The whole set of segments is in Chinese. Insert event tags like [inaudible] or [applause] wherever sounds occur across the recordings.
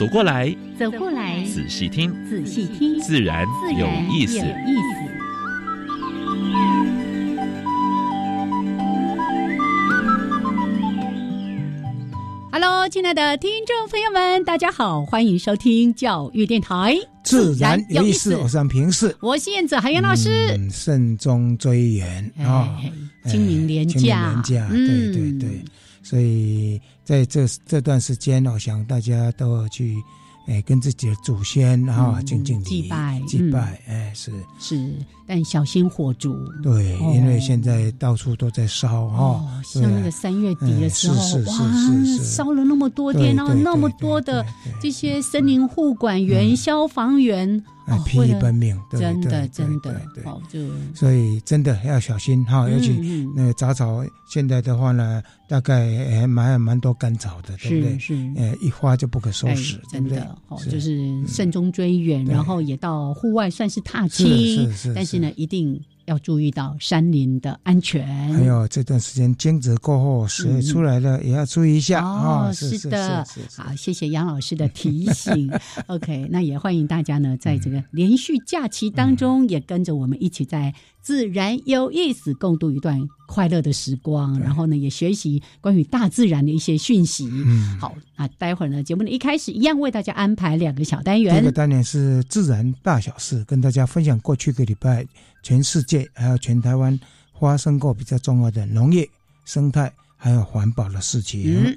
走过来，走过来，仔细听，仔细听，自然有意思。Hello，亲爱的听众朋友们，大家好，欢迎收听教育电台。自然有意思，我是平视，我是燕子海燕老师。慎终追远啊，清明年假，清明年假，对对对。所以在这这段时间，我想大家都要去。哎，跟自己的祖先哈，敬敬祭拜祭拜，哎，是是，但小心火烛。对，因为现在到处都在烧哈，像那个三月底的时候，哇，烧了那么多天，然后那么多的这些森林护管员、消防员。疲于奔命，真的真的，对就所以真的要小心哈，尤其那个杂草现在的话呢，大概还蛮蛮多干草的，对不对？是，呃，一花就不可收拾，真的，哦，就是慎终追远，然后也到户外算是踏青，但是呢，一定。要注意到山林的安全，还有这段时间兼职过后水出来了，也要注意一下哦。是的，好，谢谢杨老师的提醒。[laughs] OK，那也欢迎大家呢，在这个连续假期当中，也跟着我们一起在。自然有意思，共度一段快乐的时光，然后呢，也学习关于大自然的一些讯息。嗯，好，那待会儿呢，节目的一开始一样为大家安排两个小单元。这个单元是自然大小事，跟大家分享过去一个礼拜全世界还有全台湾发生过比较重要的农业、生态还有环保的事情。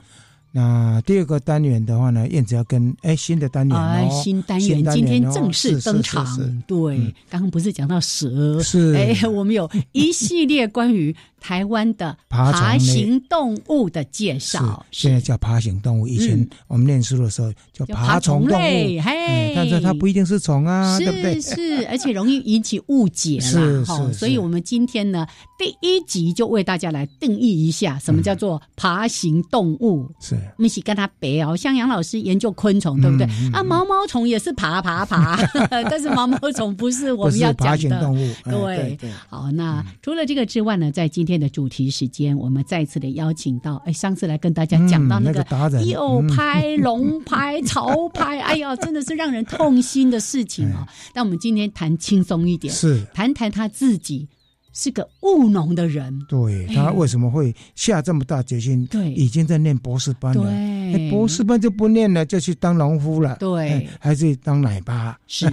那第二个单元的话呢，燕子要跟哎新的单元哦，新单元今天正式登场。对，刚刚不是讲到蛇，是哎，我们有一系列关于。台湾的爬行动物的介绍，现在叫爬行动物。以前我们念书的时候叫爬虫动物，嘿，但是它不一定是虫啊，对不对？是，[laughs] 而且容易引起误解啦。哈，所以我们今天呢，第一集就为大家来定义一下，什么叫做爬行动物。是，我们一起跟他别哦，像杨老师研究昆虫，对不对？啊，毛毛虫也是爬爬爬，[laughs] [laughs] 但是毛毛虫不是我们要讲的动物。对，好，那除了这个之外呢，在今天。的主题时间，我们再次的邀请到，哎，上次来跟大家讲到那个右拍、龙拍、潮拍，哎呀，真的是让人痛心的事情啊！[laughs] 但我们今天谈轻松一点，是谈谈他自己。是个务农的人，对他为什么会下这么大决心？对，已经在念博士班了。对，博士班就不念了，就去当农夫了。对，还是当奶爸。是，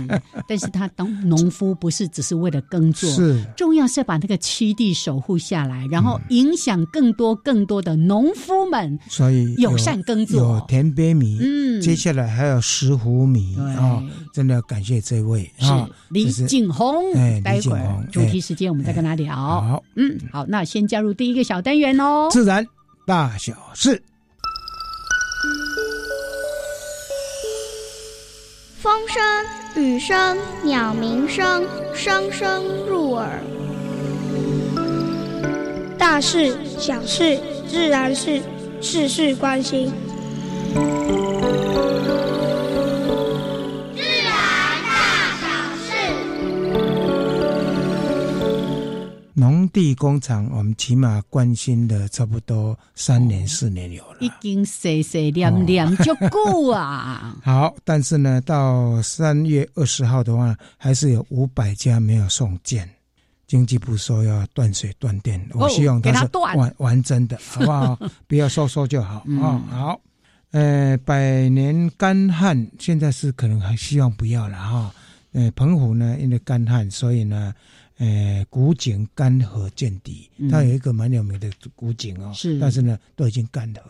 但是他当农夫不是只是为了耕作，是重要是把那个七地守护下来，然后影响更多更多的农夫们。所以友善耕作，有田边米，嗯，接下来还有石斛米啊！真的要感谢这位啊，李景宏。哎，待会儿主题时间我们再跟他。聊好，嗯，好，那先加入第一个小单元哦。自然大小事，风声、雨声、鸟鸣声，声声入耳。大事、小事、自然事，事事关心。农地工厂，我们起码关心的差不多三年四年有了，已经碎碎念念就够啊。[laughs] 好，但是呢，到三月二十号的话，还是有五百家没有送件。经济部说要断水断电，我希望它是完完整的，好不好？[laughs] 不要说说就好啊。好，呃，百年干旱，现在是可能还希望不要了哈。呃，澎湖呢，因为干旱，所以呢。诶，古井干涸见底，它有一个蛮有名的古井哦，是，但是呢，都已经干涸，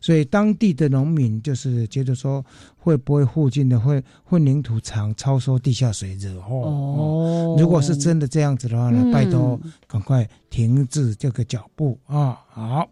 所以当地的农民就是觉得说，会不会附近的会混凝土厂超收地下水惹祸？哦，如果是真的这样子的话呢，拜托赶快停止这个脚步啊！好，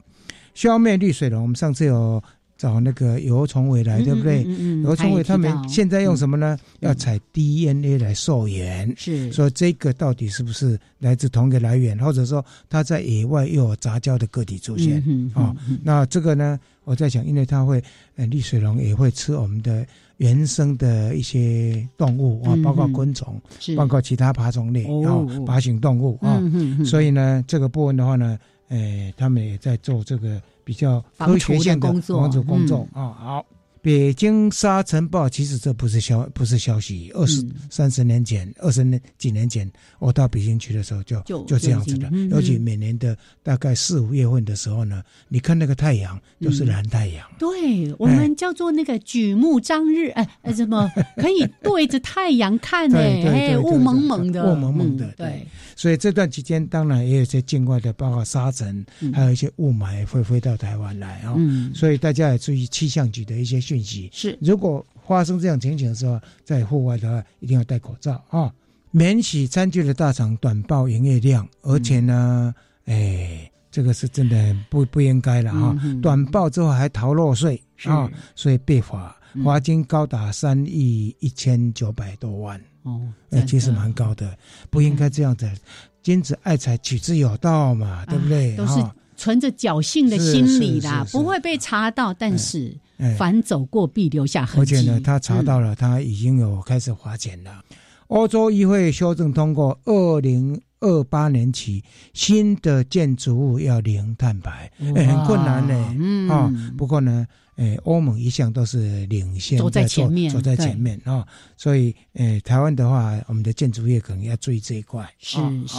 消灭绿水龙，我们上次有。找那个油虫尾来，对不对？油虫尾他们现在用什么呢？要采 DNA 来溯源，是。说这个到底是不是来自同一个来源，或者说它在野外又有杂交的个体出现？啊？那这个呢，我在想，因为它会，呃，绿水龙也会吃我们的原生的一些动物啊，包括昆虫，包括其他爬虫类啊，爬行动物啊，所以呢，这个部分的话呢，呃，他们也在做这个。比较科学性的工作，工作啊，好。北京沙尘暴其实这不是消不是消息，二十三十年前，二十年几年前，我到北京去的时候就就这样子的。尤其每年的大概四五月份的时候呢，你看那个太阳都是蓝太阳。对我们叫做那个举目张日，哎哎，怎么可以对着太阳看呢？[laughs] 哎，雾蒙蒙的，雾蒙蒙的。对，所以这段期间当然也有些境外的，包括沙尘，还有一些雾霾会飞到台湾来啊。所以大家也注意气象局的一些讯息。是，如果发生这样情形的时候，在户外的话，一定要戴口罩啊！免洗餐具的大厂短报营业量，而且呢，哎，这个是真的不不应该了哈！短报之后还逃漏税啊，所以被罚，罚金高达三亿一千九百多万哦，那，其实蛮高的，不应该这样的。君子爱财，取之有道嘛，对不对？都是存着侥幸的心理啦，不会被查到，但是。凡走过必留下痕迹。而且呢，他查到了，他已经有开始花钱了。欧洲议会修正通过，二零二八年起，新的建筑物要零碳排，很困难呢。嗯啊，不过呢，诶，欧盟一向都是领先，走在前面，走在前面啊。所以，诶，台湾的话，我们的建筑业可能要注意这一块。是是。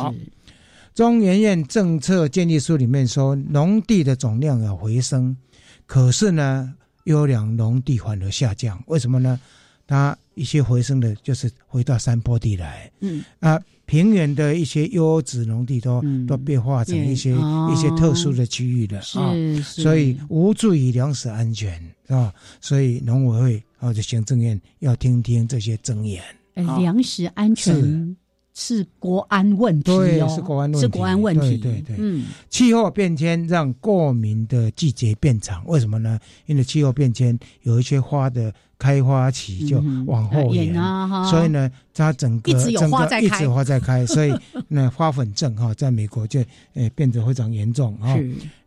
中研院政策建议书里面说，农地的总量要回升，可是呢？优良农地反而下降，为什么呢？它一些回升的，就是回到山坡地来。嗯啊，平原的一些优质农地都都变化成一些一些特殊的区域了啊，所以无助于粮食安全，是吧？所以农委会或者行政院要听听这些争言。粮食安全。是国安问题哦，是国安问题，是国安问题。对对对，嗯，气候变迁让过敏的季节变长，为什么呢？因为气候变迁有一些花的开花期就往后延啊，所以呢，它整个整个一直花在开，所以 [laughs] 那花粉症哈，在美国就呃变得非常严重啊。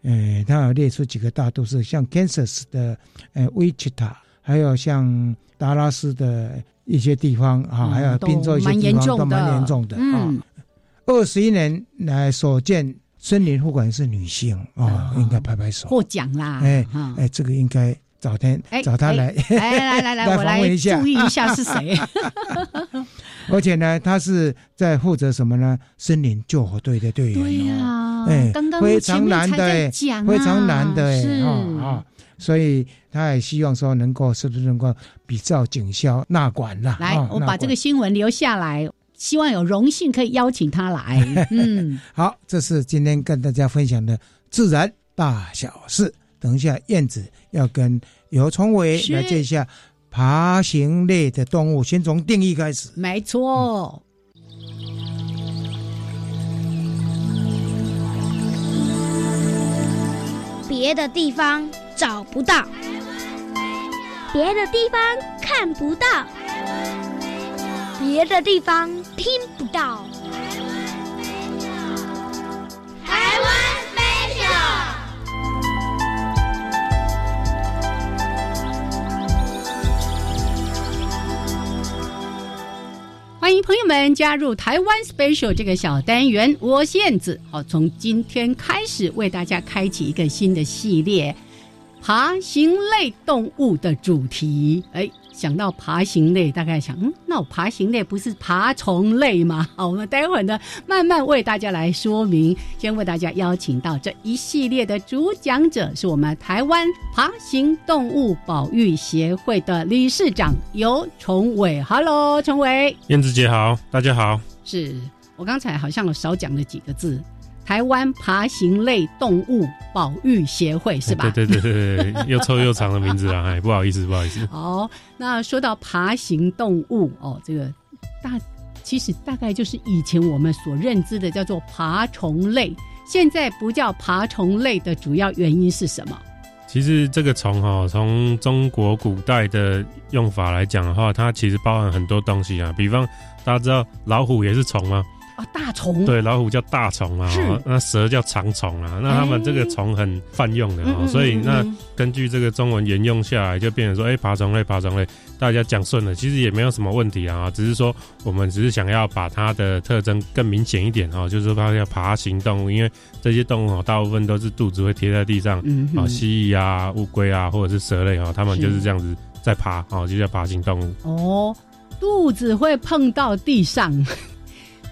呃，它有列出几个大都市，像 Kansas 的呃 Wichita，还有像达拉斯的。一些地方啊，还有滨州一些地方都蛮严重的啊。二十一年来所见森林护管是女性啊，应该拍拍手获奖啦！哎哎，这个应该找天找他来来来来，我来注意一下是谁。[laughs] 而且呢，他是在负责什么呢？森林救火队的队员。对呀，哎，刚刚非常难的，非常难的啊啊！所以他也希望说能够是不是能够比照警消纳管啦？来，我把这个新闻留下来，希望有荣幸可以邀请他来。[laughs] 嗯，好，这是今天跟大家分享的自然大小事。等一下，燕子要跟尤崇伟来介绍爬行类的动物，先从定义开始。没错，别的地方。找不到，别的地方看不到，别的地方听不到。欢迎朋友们加入台湾 special 这个小单元。我是燕子，好，从今天开始为大家开启一个新的系列。爬行类动物的主题，哎，想到爬行类，大概想，嗯，那我爬行类不是爬虫类吗？[laughs] 好，我们待会儿呢，慢慢为大家来说明。先为大家邀请到这一系列的主讲者，是我们台湾爬行动物保育协会的理事长尤崇伟。Hello，崇伟，燕子姐好，大家好。是我刚才好像有少讲了几个字。台湾爬行类动物保育协会是吧？对对对对对，又臭又长的名字啊！哎，不好意思，不好意思。好，[laughs] 那说到爬行动物哦，这个大其实大概就是以前我们所认知的叫做爬虫类。现在不叫爬虫类的主要原因是什么？其实这个虫哈，从中国古代的用法来讲的话，它其实包含很多东西啊。比方大家知道老虎也是虫吗？大虫。对老虎叫大虫啊，那蛇叫长虫啊，那他们这个虫很泛用的哦，所以那根据这个中文沿用下来，就变成说，哎，爬虫类，爬虫类，大家讲顺了，其实也没有什么问题啊，只是说我们只是想要把它的特征更明显一点哦，就是说它叫爬行动物，因为这些动物哦，大部分都是肚子会贴在地上，啊，蜥蜴啊、乌龟啊，或者是蛇类啊，它们就是这样子在爬，哦，就叫爬行动物。哦，肚子会碰到地上。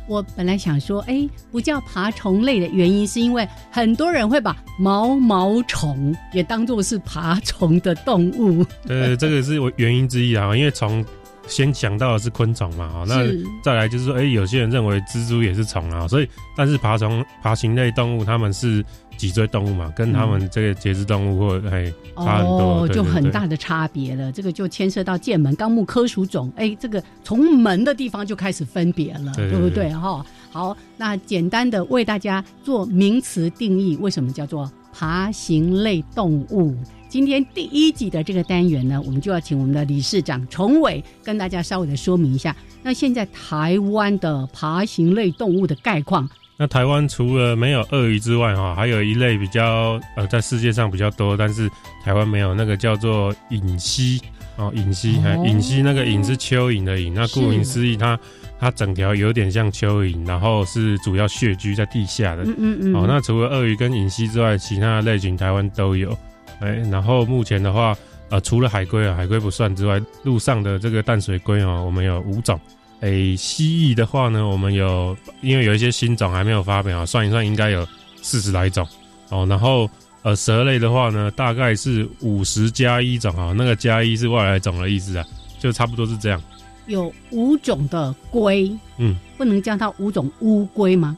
我本来想说，哎，不叫爬虫类的原因，是因为很多人会把毛毛虫也当做是爬虫的动物。对，这个是我原因之一啊，因为虫先想到的是昆虫嘛，哈，那再来就是说，哎，有些人认为蜘蛛也是虫啊，所以，但是爬虫、爬行类动物，它们是。脊椎动物嘛，跟他们这个节肢动物或哎差很多，就很大的差别了。这个就牵涉到剑门纲目科属种，哎，这个从门的地方就开始分别了，对不对？哈，好，那简单的为大家做名词定义，为什么叫做爬行类动物？今天第一集的这个单元呢，我们就要请我们的理事长崇伟跟大家稍微的说明一下。那现在台湾的爬行类动物的概况。那台湾除了没有鳄鱼之外，哈，还有一类比较呃，在世界上比较多，但是台湾没有那个叫做隐蜥哦，隐蜥，隐蜥那个隐是蚯蚓的蚓，那顾名思义，它它整条有点像蚯蚓，然后是主要穴居在地下的。嗯嗯嗯。哦，那除了鳄鱼跟隐蜥之外，其他的类群台湾都有。哎，然后目前的话，呃，除了海龟啊，海龟不算之外，陆上的这个淡水龟哦，我们有五种。诶，蜥蜴的话呢，我们有，因为有一些新种还没有发表，算一算应该有四十来种哦。然后，呃，蛇类的话呢，大概是五十加一种啊，那个加一是外来种的意思啊，就差不多是这样。有五种的龟，嗯，不能叫它五种乌龟吗？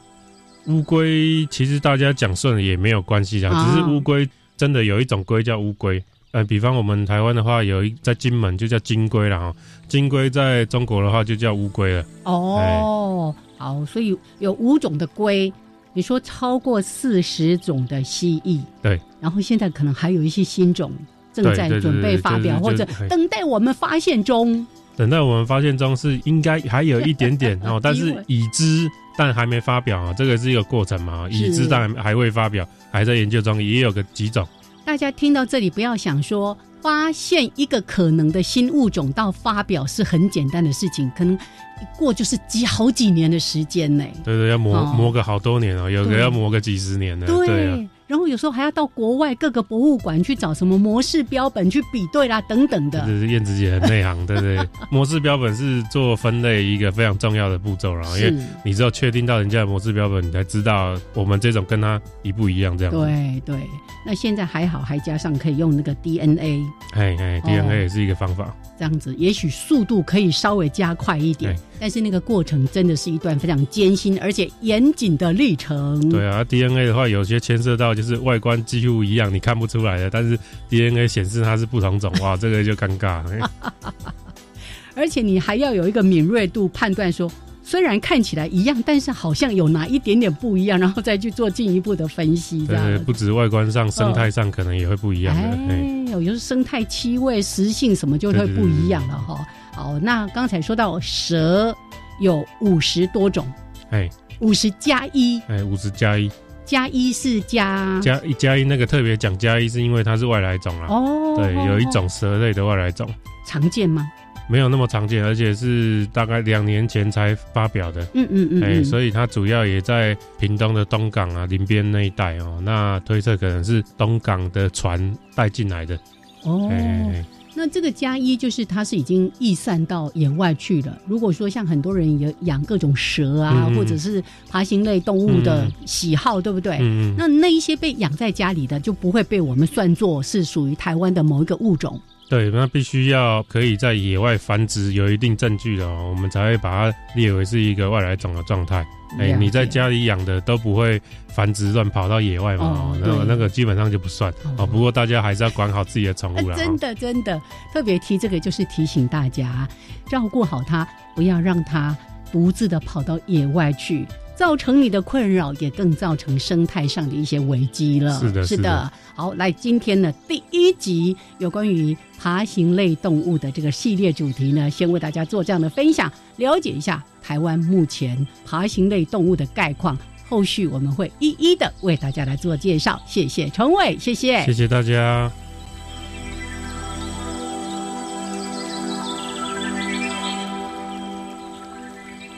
乌龟其实大家讲顺了也没有关系啊，只是乌龟真的有一种龟叫乌龟。呃，比方我们台湾的话，有一在金门就叫金龟了哈。金龟在中国的话就叫乌龟了。哦，好，所以有五种的龟，你说超过四十种的蜥蜴。对。然后现在可能还有一些新种正在准备发表，或者等待我们发现中。等待我们发现中是应该还有一点点 [laughs] 哦，但是已知但还没发表啊，这个是一个过程嘛。已知但还未发表，还在研究中，也有个几种。大家听到这里，不要想说发现一个可能的新物种到发表是很简单的事情，可能一过就是几好几年的时间呢。对对，要磨磨个好多年哦，有的要磨个几十年呢。对。然后有时候还要到国外各个博物馆去找什么模式标本去比对啦，等等的。燕子姐很内行，对不对？[laughs] 模式标本是做分类一个非常重要的步骤，然后因为你只有确定到人家的模式标本，你才知道我们这种跟它一不一样这样。对对，那现在还好，还加上可以用那个 DNA。哎哎，DNA 也是一个方法。这样子，也许速度可以稍微加快一点，但是那个过程真的是一段非常艰辛而且严谨的历程。对啊，DNA 的话，有些牵涉到就是外观几乎一样，你看不出来的，但是 DNA 显示它是不同种，[laughs] 哇，这个就尴尬。[laughs] 而且你还要有一个敏锐度，判断说。虽然看起来一样，但是好像有哪一点点不一样，然后再去做进一步的分析。对，不止外观上，生态上可能也会不一样的。哎，有就是生态、气味、食性什么就会不一样了哈。好，那刚才说到蛇有五十多种，哎，五十加一，哎，五十加一，加一是加加一加一，那个特别讲加一，是因为它是外来种啊。哦，对，有一种蛇类的外来种，常见吗？没有那么常见，而且是大概两年前才发表的。嗯嗯嗯，哎，所以它主要也在屏东的东港啊、林边那一带哦。那推测可能是东港的船带进来的。哦，那这个加一就是它是已经逸散到野外去了。如果说像很多人有养各种蛇啊，或者是爬行类动物的喜好，对不对？那那一些被养在家里的就不会被我们算作是属于台湾的某一个物种。对，那必须要可以在野外繁殖，有一定证据的，哦我们才会把它列为是一个外来种的状态。哎，你在家里养的都不会繁殖乱跑到野外嘛？哦那个那个基本上就不算哦。不过大家还是要管好自己的宠物了。真的真的，特别提这个就是提醒大家，照顾好它，不要让它独自的跑到野外去。造成你的困扰，也更造成生态上的一些危机了。是的，是的。好，来今天呢第一集有关于爬行类动物的这个系列主题呢，先为大家做这样的分享，了解一下台湾目前爬行类动物的概况。后续我们会一一的为大家来做介绍。谢谢陈伟，谢谢，谢谢大家。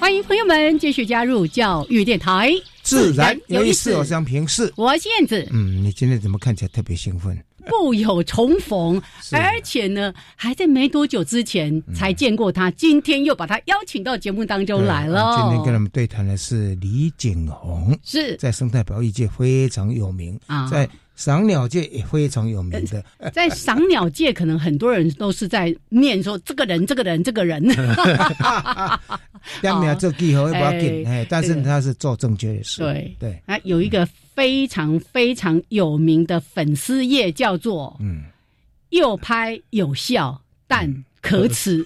欢迎朋友们继续加入教育电台，自然有意思，我想平视，我是燕子。嗯，你今天怎么看起来特别兴奋？不有重逢，而且呢，还在没多久之前才见过他，今天又把他邀请到节目当中来了。今天跟他们对谈的是李景宏，是。在生态保育界非常有名。啊，在。赏鸟界也非常有名的，[laughs] 在赏鸟界，可能很多人都是在念说这个人，这个人，这个人。[laughs] 两秒做记号不要紧，哎，但是他是做正确的事。对对，啊，有一个非常非常有名的粉丝页，叫做“嗯，又拍有效，但可耻”。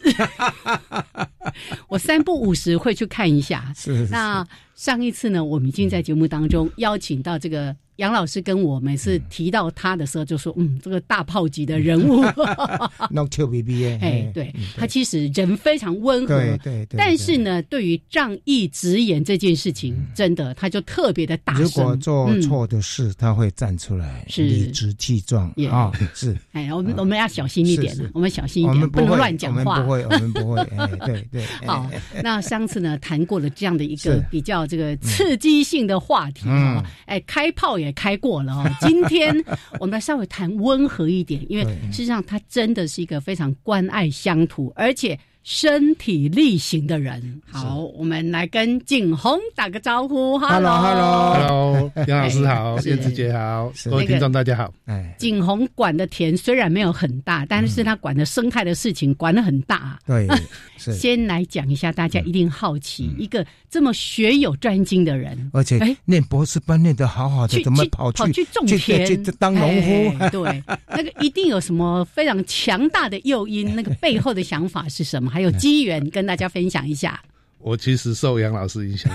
[laughs] 我三不五时会去看一下。是那上一次呢，我们已经在节目当中邀请到这个。杨老师跟我每次提到他的时候，就说：“嗯，这个大炮级的人物。[laughs] ”No Q B B [laughs] 哎，对他其实人非常温和，对对对。但是呢，对于仗义直言这件事情，真的他就特别的大声。如果做错的事，他会站出来，理直气壮啊！是。哎，我们我们要小心一点我们小心一点，不能乱讲话。不会，我们不会。[laughs] 哎，对对。好，那上次呢谈过了这样的一个比较这个刺激性的话题啊，哎，开炮也。也开过了哦，[laughs] 今天我们稍微谈温和一点，因为事实上他真的是一个非常关爱乡土，而且。身体力行的人，好，我们来跟景洪打个招呼。Hello，Hello，Hello，杨老师好，燕子姐好，各位听众大家好。哎，景洪管的田虽然没有很大，但是他管的生态的事情管的很大。对，[laughs] 先来讲一下，大家一定好奇，一个这么学有专精的人，而且哎。念博士班念的好好的，怎么跑去跑去种田。去当农夫？对，那个一定有什么非常强大的诱因，那个背后的想法是什么？还有机缘跟大家分享一下。我其实受杨老师影响，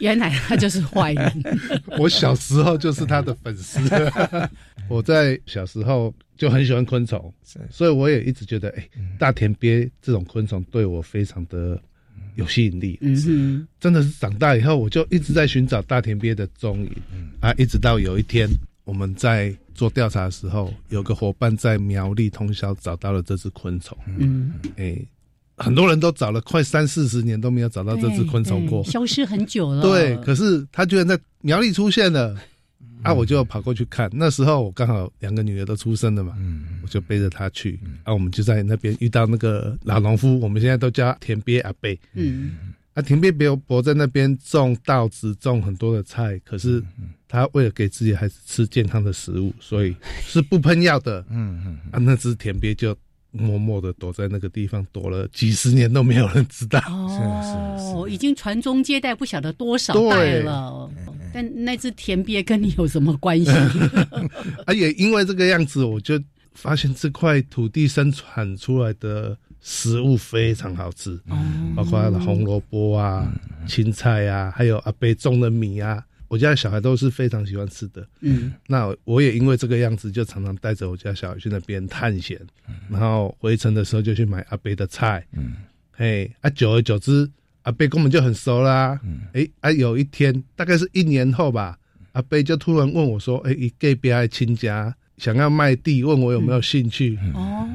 原来他就是坏人。[laughs] 我小时候就是他的粉丝。[laughs] 我在小时候就很喜欢昆虫，所以我也一直觉得，哎，大田鳖这种昆虫对我非常的有吸引力。嗯真的是长大以后，我就一直在寻找大田鳖的踪影。啊，一直到有一天我们在。做调查的时候，有个伙伴在苗栗通宵找到了这只昆虫。嗯，哎，很多人都找了快三四十年都没有找到这只昆虫过，消失很久了。对，可是它居然在苗栗出现了，啊，我就跑过去看。那时候我刚好两个女儿都出生了嘛，嗯我就背着她去。啊，我们就在那边遇到那个老农夫，我们现在都叫田鳖阿贝。嗯。啊，田鳖伯伯在那边种稻子，种很多的菜。可是他为了给自己孩子吃健康的食物，所以是不喷药的。嗯嗯，啊，那只田鳖就默默的躲在那个地方，躲了几十年都没有人知道。[laughs] 哦，已经传宗接代不晓得多少代了。但那只田鳖跟你有什么关系？[laughs] 啊，也因为这个样子，我就发现这块土地生产出来的。食物非常好吃，包括红萝卜啊、青菜啊，还有阿伯种的米啊，我家小孩都是非常喜欢吃的。嗯，那我也因为这个样子，就常常带着我家小孩去那边探险，然后回程的时候就去买阿伯的菜。嗯，嘿，啊，久而久之，阿伯跟我们就很熟啦。嗯，哎，啊，有一天大概是一年后吧，阿伯就突然问我说：“哎，隔壁的亲家想要卖地，问我有没有兴趣？”哦。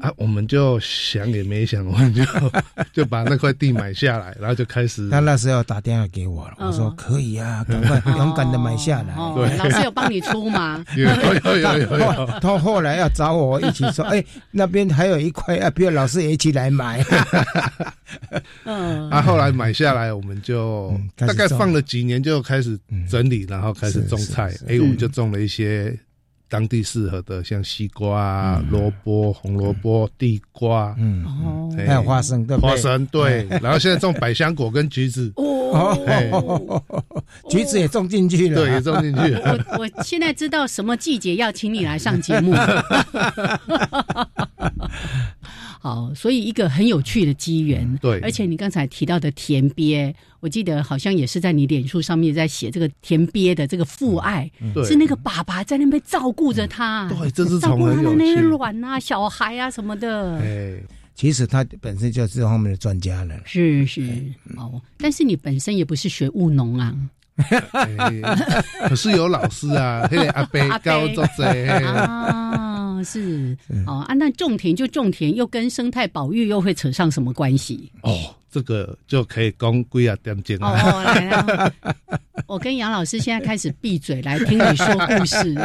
啊，我们就想也没想，我们就 [laughs] 就把那块地买下来，然后就开始。他那时候打电话给我了，我说可以啊，赶快勇敢的买下来。对，老师有帮你出吗？[laughs] 有有有有有。他 [laughs] 后来要找我一起说，哎，那边还有一块，啊，不要老师也一起来买。嗯。啊，后来买下来，我们就大概放了几年，就开始整理，然后开始种菜。哎，我们就种了一些。当地适合的，像西瓜、萝卜、红萝卜、地瓜，嗯，还有花生，对花生对。然后现在种百香果跟橘子，[laughs] 哦，橘子也种进去了，对，也种进去了。我我现在知道什么季节要请你来上节目。好，所以一个很有趣的机缘。对，而且你刚才提到的田鳖，我记得好像也是在你脸书上面在写这个田鳖的这个父爱，是那个爸爸在那边照顾着他，对，这是照顾他的那些卵啊、小孩啊什么的。哎，其实他本身就是这方面的专家了。是是哦，但是你本身也不是学务农啊。[laughs] 可是有老师啊，阿伯教作者 [laughs] 啊，是哦啊，那种田就种田，又跟生态保育又会扯上什么关系？哦，这个就可以讲几啊点钟哦，来，我跟杨老师现在开始闭嘴来听你说故事。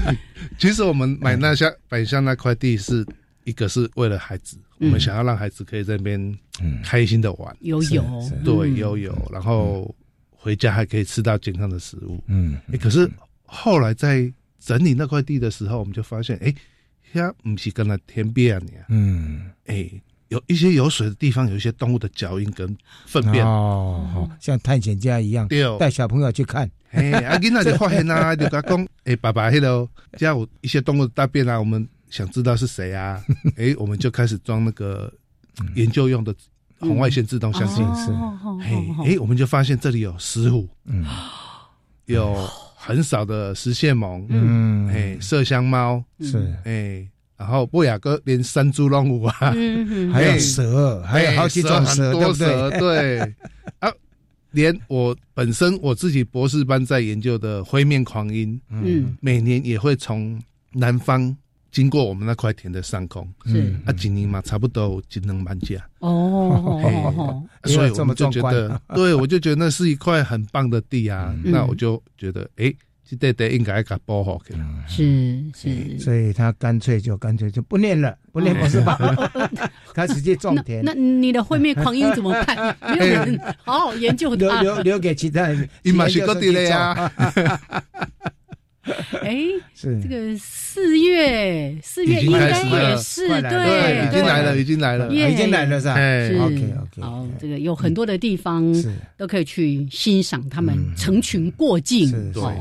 [laughs] 其实我们买那下买下那块地，是一个是为了孩子，我们想要让孩子可以在那边开心的玩。游泳，对游泳，然后。回家还可以吃到健康的食物，嗯，哎，可是后来在整理那块地的时候，我们就发现，哎，呀，不是跟那天边啊，嗯，哎，有一些有水的地方，有一些动物的脚印跟粪便。哦，像探险家一样，带小朋友去看，哎，阿 [laughs] 囡仔就发现啊，就讲，哎，爸爸，迄家有一些动物大便啊，我们想知道是谁啊，哎，我们就开始装那个研究用的。红外线自动相机。是，嘿，哎，我们就发现这里有石虎，嗯，有很少的石蟹獴，嗯，哎，麝香猫是，哎，然后波雅哥连山猪龙舞啊，还有蛇，还有好几种蛇，多蛇，对，[laughs] 啊，连我本身我自己博士班在研究的灰面狂鹰，嗯，每年也会从南方。经过我们那块田的上空，是啊，几年嘛，差不多只能满价哦。所以我们就觉得，[laughs] 对我就觉得那是一块很棒的地啊。那我就觉得，哎，这地地应该给保护起来。是是，所以他干脆就干脆就不念了，不念博士班，[laughs] 他直接种田。那你的会面狂音怎么办？没有人好好研究它，留留留给其他人。[laughs] 你马是个地雷啊！[laughs] 哎，是。这个四月，四月应该也是对，已经来了，已经来了，已经来了是吧？是。OK OK。好，这个有很多的地方都可以去欣赏他们成群过境哦。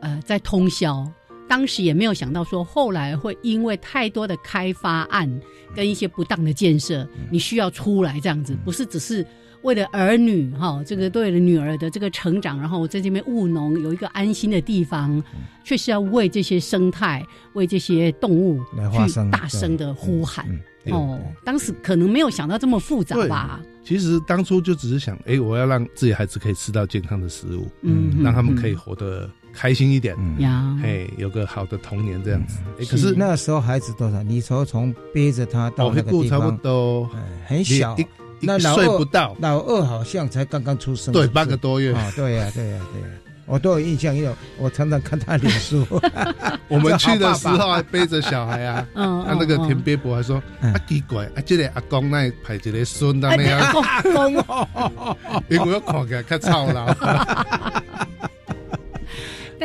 呃，在通宵，当时也没有想到说后来会因为太多的开发案跟一些不当的建设，你需要出来这样子，不是只是。为了儿女哈，这个对了女儿的这个成长，然后我在这边务农，有一个安心的地方，确实要为这些生态、为这些动物去大声的呼喊哦。当时可能没有想到这么复杂吧？其实当初就只是想，哎，我要让自己孩子可以吃到健康的食物，嗯，让他们可以活得开心一点，呀，哎，有个好的童年这样子。哎，可是那时候孩子多少？你说从背着他到那个地方，差不多。很小。那睡不到，老二好像才刚刚出生，对，八个多月。啊，对呀，[laughs] 对呀，对呀，我都有印象，因为我常常看他脸书。[laughs] 我们去的时候还背着小孩啊，[laughs] 嗯，他那个田伯伯还说啊奇怪，啊这个阿公那排一个孙那样，阿公哦，因为我看起来较操劳。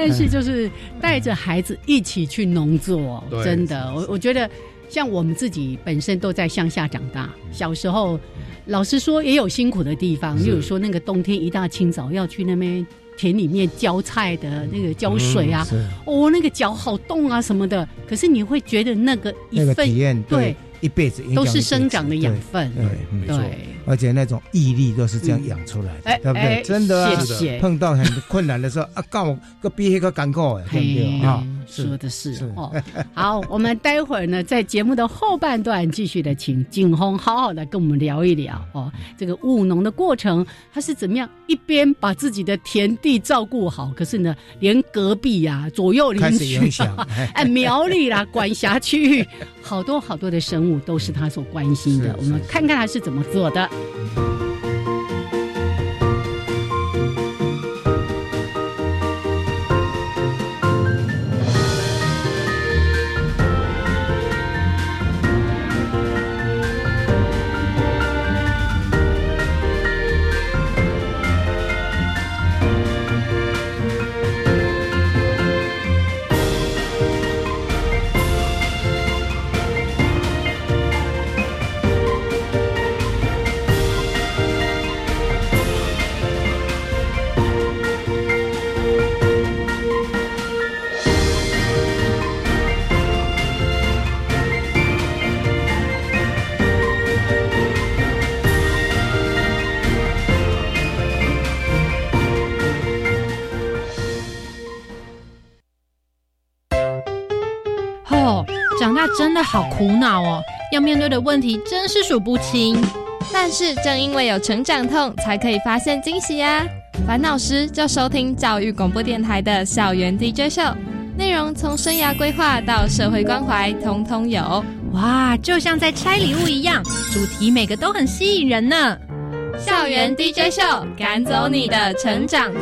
但是就是带着孩子一起去农作，真的，我我觉得像我们自己本身都在乡下长大，小时候。老实说，也有辛苦的地方，例如说那个冬天一大清早要去那边田里面浇菜的那个浇水啊，哦，那个脚好冻啊什么的。可是你会觉得那个一份体验对。一辈子都是生长的养分，对，对，而且那种毅力都是这样养出来的，对不对？真的，谢谢。碰到很困难的时候啊，告我个比那个更苦，对不对啊？说的是哦。[laughs] 好，我们待会儿呢，在节目的后半段继续的，请景洪好好的跟我们聊一聊哦，这个务农的过程，他是怎么样一边把自己的田地照顾好，可是呢，连隔壁呀、左右邻居，[laughs] 哎，苗栗啦、管辖区域，好多好多的生物。都是他所关心的，我们看看他是怎么做的。苦恼哦，要面对的问题真是数不清。但是正因为有成长痛，才可以发现惊喜呀！烦恼时就收听教育广播电台的校园 DJ 秀，内容从生涯规划到社会关怀，通通有。哇，就像在拆礼物一样，主题每个都很吸引人呢。校园 DJ 秀，赶走你的成长痛。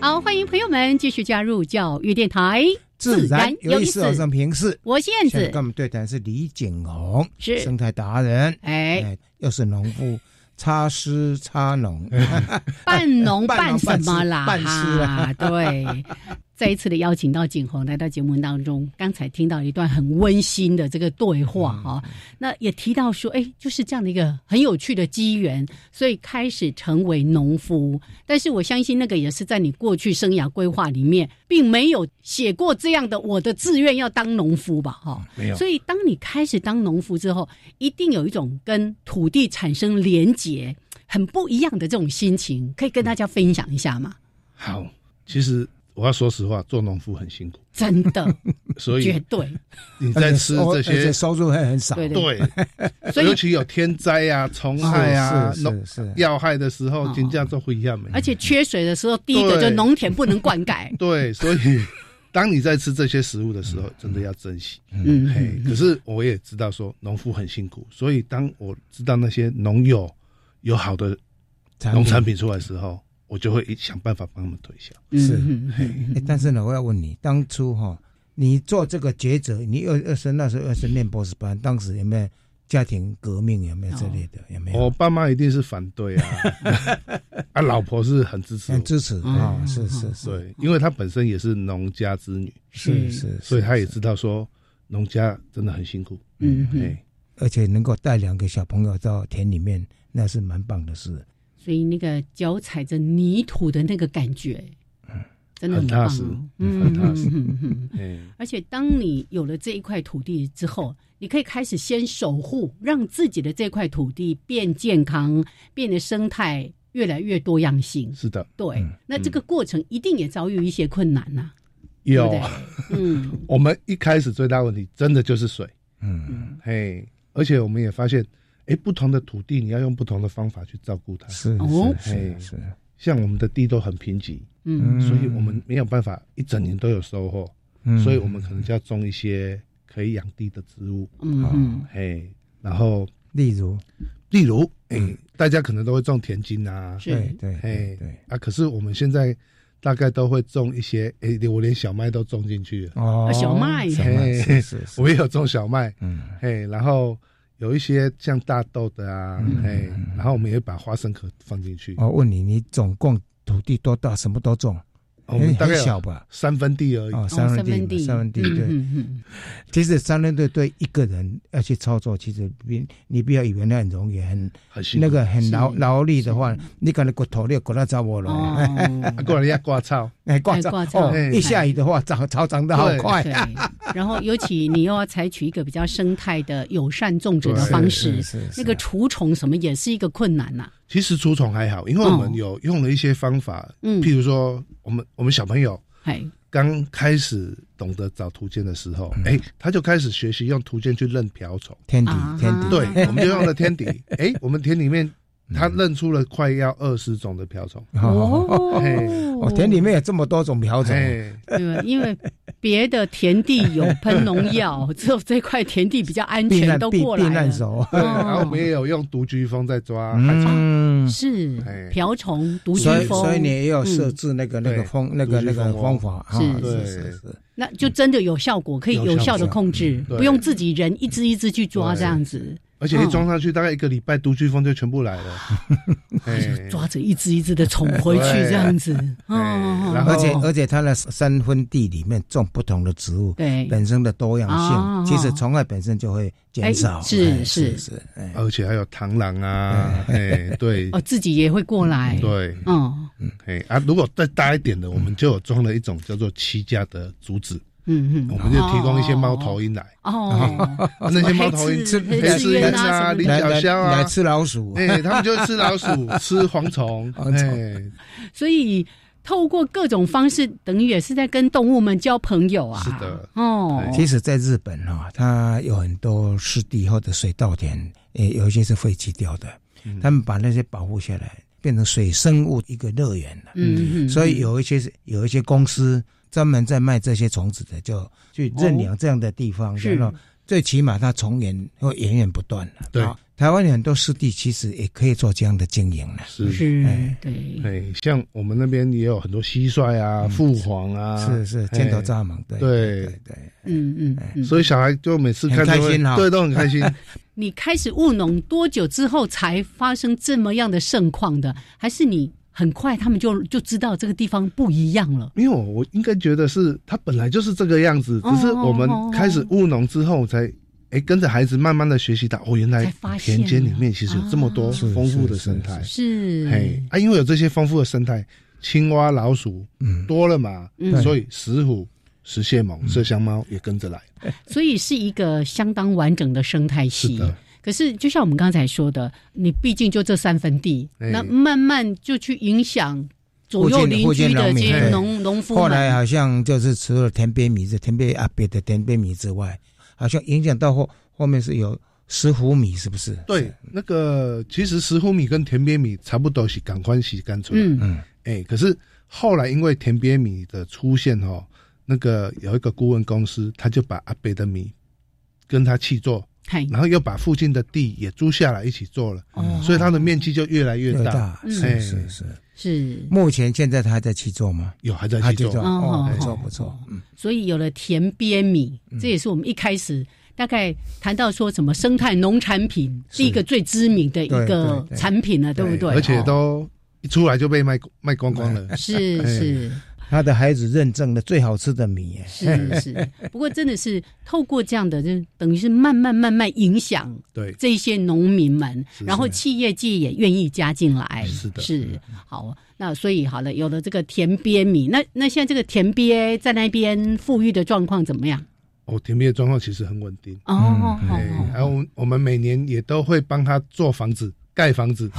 好，欢迎朋友们继续加入教育电台，自然有意思。我是平视，我是燕子，跟我们对谈是李景红，是。生态达人，哎，又是农夫，插诗插农，[laughs] [laughs] 半农半什么啦？半诗啊，对。再一次的邀请到景洪来到节目当中，刚才听到一段很温馨的这个对话哈，那也提到说，哎，就是这样的一个很有趣的机缘，所以开始成为农夫。但是我相信那个也是在你过去生涯规划里面，并没有写过这样的我的志愿要当农夫吧？哈，没有。所以当你开始当农夫之后，一定有一种跟土地产生连结、很不一样的这种心情，可以跟大家分享一下吗？好，其实。我要说实话，做农夫很辛苦，真的，[laughs] 所以绝对。你在吃这些收入会很少，对，[laughs] 尤其有天灾啊、虫害啊、农是。要害的时候，金价都会一样没。而且缺水的时候，第一个就农田不能灌溉。[laughs] 对，所以当你在吃这些食物的时候，真的要珍惜。嗯，嘿，可是我也知道说农夫很辛苦，所以当我知道那些农友有好的农产品出来的时候。我就会想办法帮他们推销。是，但是呢，我要问你，当初哈，你做这个抉择，你二二生那时候二生念博士班，当时有没有家庭革命？有没有之类的？有没有？我爸妈一定是反对啊，[laughs] 啊，老婆是很支持，很支持啊，是是是，对，因为她本身也是农家之女，是是，所以她也知道说农家真的很辛苦，嗯，哎，而且能够带两个小朋友到田里面，那是蛮棒的事。所以那个脚踩着泥土的那个感觉，嗯，真的很踏实，很踏实。嗯，而且当你有了这一块土地之后，你可以开始先守护，让自己的这块土地变健康，变得生态越来越多样性。是的，对。那这个过程一定也遭遇一些困难呐。有，[laughs] 嗯，我们一开始最大问题真的就是水。嗯，嘿，而且我们也发现。哎，不同的土地，你要用不同的方法去照顾它。是是是，像我们的地都很贫瘠，嗯，所以我们没有办法一整年都有收获，嗯，所以我们可能就要种一些可以养地的植物，嗯，嘿，然后例如，例如，哎，大家可能都会种田金啊，对对，嘿。对啊，可是我们现在大概都会种一些，哎，我连小麦都种进去了，哦，小麦，嘿，是，我也有种小麦，嗯，嘿，然后。有一些像大豆的啊，哎，然后我们也把花生壳放进去。我问你，你总共土地多大？什么都种？我们大概小吧，三分地而已。哦，三分地，三分地，对。其实三分地对一个人要去操作，其实比你不要以为那很容易，很那个很劳劳力的话，你可能骨头你骨头找我了，过来要刮草，哎，刮草，哦，一下雨的话，长草长得好快。然后尤其你又要采取一个比较生态的友善种植的方式，那个除虫什么也是一个困难呐。其实除虫还好，因为我们有用了一些方法，嗯，譬如说，我们我们小朋友，刚开始懂得找图鉴的时候，哎，他就开始学习用图鉴去认瓢虫，天敌，天敌，对，我们就用了天敌，哎，我们田里面。他认出了快要二十种的瓢虫。[laughs] 哦，哦，田里面有这么多种瓢虫，对，因为别的田地有喷农药，[laughs] 只有这块田地比较安全，都过来了。然后我们也有用独居蜂在抓，嗯，是瓢虫独居蜂，所以你也有设置那个那个蜂那个那个方法，是是是，那就真的有效果，可以有效的控制，不用自己人一只一只去抓这样子。而且一装上去，大概一个礼拜，毒飓蜂就全部来了，[laughs] 抓着一只一只的宠回去这样子。嗯，而且而且它的三分地里面种不同的植物，对。本身的多样性，其实虫害本身就会减少。是是。是，而且还有螳螂啊，哎。对，哦自己也会过来。对，嗯嗯，哎啊，如果再大一点的，我们就有装了一种叫做七价的竹子。嗯嗯，我们就提供一些猫头鹰来。哦，[laughs] 那些猫头鹰吃黑翅鹰啊、菱角鸮啊，来吃老鼠，哎，他们就吃老鼠、[laughs] 吃蝗虫，哎，所以透过各种方式，等于也是在跟动物们交朋友啊。是的，哦，其实，在日本啊，它有很多湿地或者水稻田，诶，有一些是废弃掉的，他们把那些保护下来，变成水生物一个乐园了。嗯嗯，所以有一些是有一些公司。专门在卖这些虫子的，就去认养这样的地方，然后最起码它虫源会源源不断的。对，台湾有很多湿地，其实也可以做这样的经营了。是。是，哎对。哎，像我们那边也有很多蟋蟀啊、凤凰啊，是是，尖头蚱蜢，对对。对，嗯嗯，所以小孩就每次看开心哈，对，都很开心。[laughs] 你开始务农多久之后才发生这么样的盛况的？还是你？很快，他们就就知道这个地方不一样了。没有我应该觉得是它本来就是这个样子，只是我们开始务农之后，才哎跟着孩子慢慢的学习到哦，原来田间里面其实有这么多丰富的生态。是，哎啊，因为有这些丰富的生态，青蛙、老鼠多了嘛，所以石虎、石蟹獴、麝香猫也跟着来，所以是一个相当完整的生态系。可是，就像我们刚才说的，你毕竟就这三分地，那慢慢就去影响左右邻居的这些农农夫。后来好像就是除了田边米、田边阿别的田边米之外，好像影响到后后面是有石斛米，是不是？对，那个其实石斛米跟田边米差不多，是赶快洗干出来。嗯嗯。哎，可是后来因为田边米的出现哦，那个有一个顾问公司，他就把阿北的米跟他去做。然后又把附近的地也租下来一起做了，所以它的面积就越来越大。是是是是。目前现在他还在去做吗？有还在去做，哦，不错不错。嗯，所以有了田边米，这也是我们一开始大概谈到说什么生态农产品是一个最知名的一个产品了，对不对？而且都一出来就被卖卖光光了。是是。他的孩子认证了最好吃的米，是是。不过真的是透过这样的，就等于是慢慢慢慢影响对这些农民们，然后企业界也愿意加进来。是的，是好。那所以好了，有了这个田边米，那那现在这个田边在那边富裕的状况怎么样？哦，田边的状况其实很稳定哦。对，然后我们每年也都会帮他做房子、盖房子，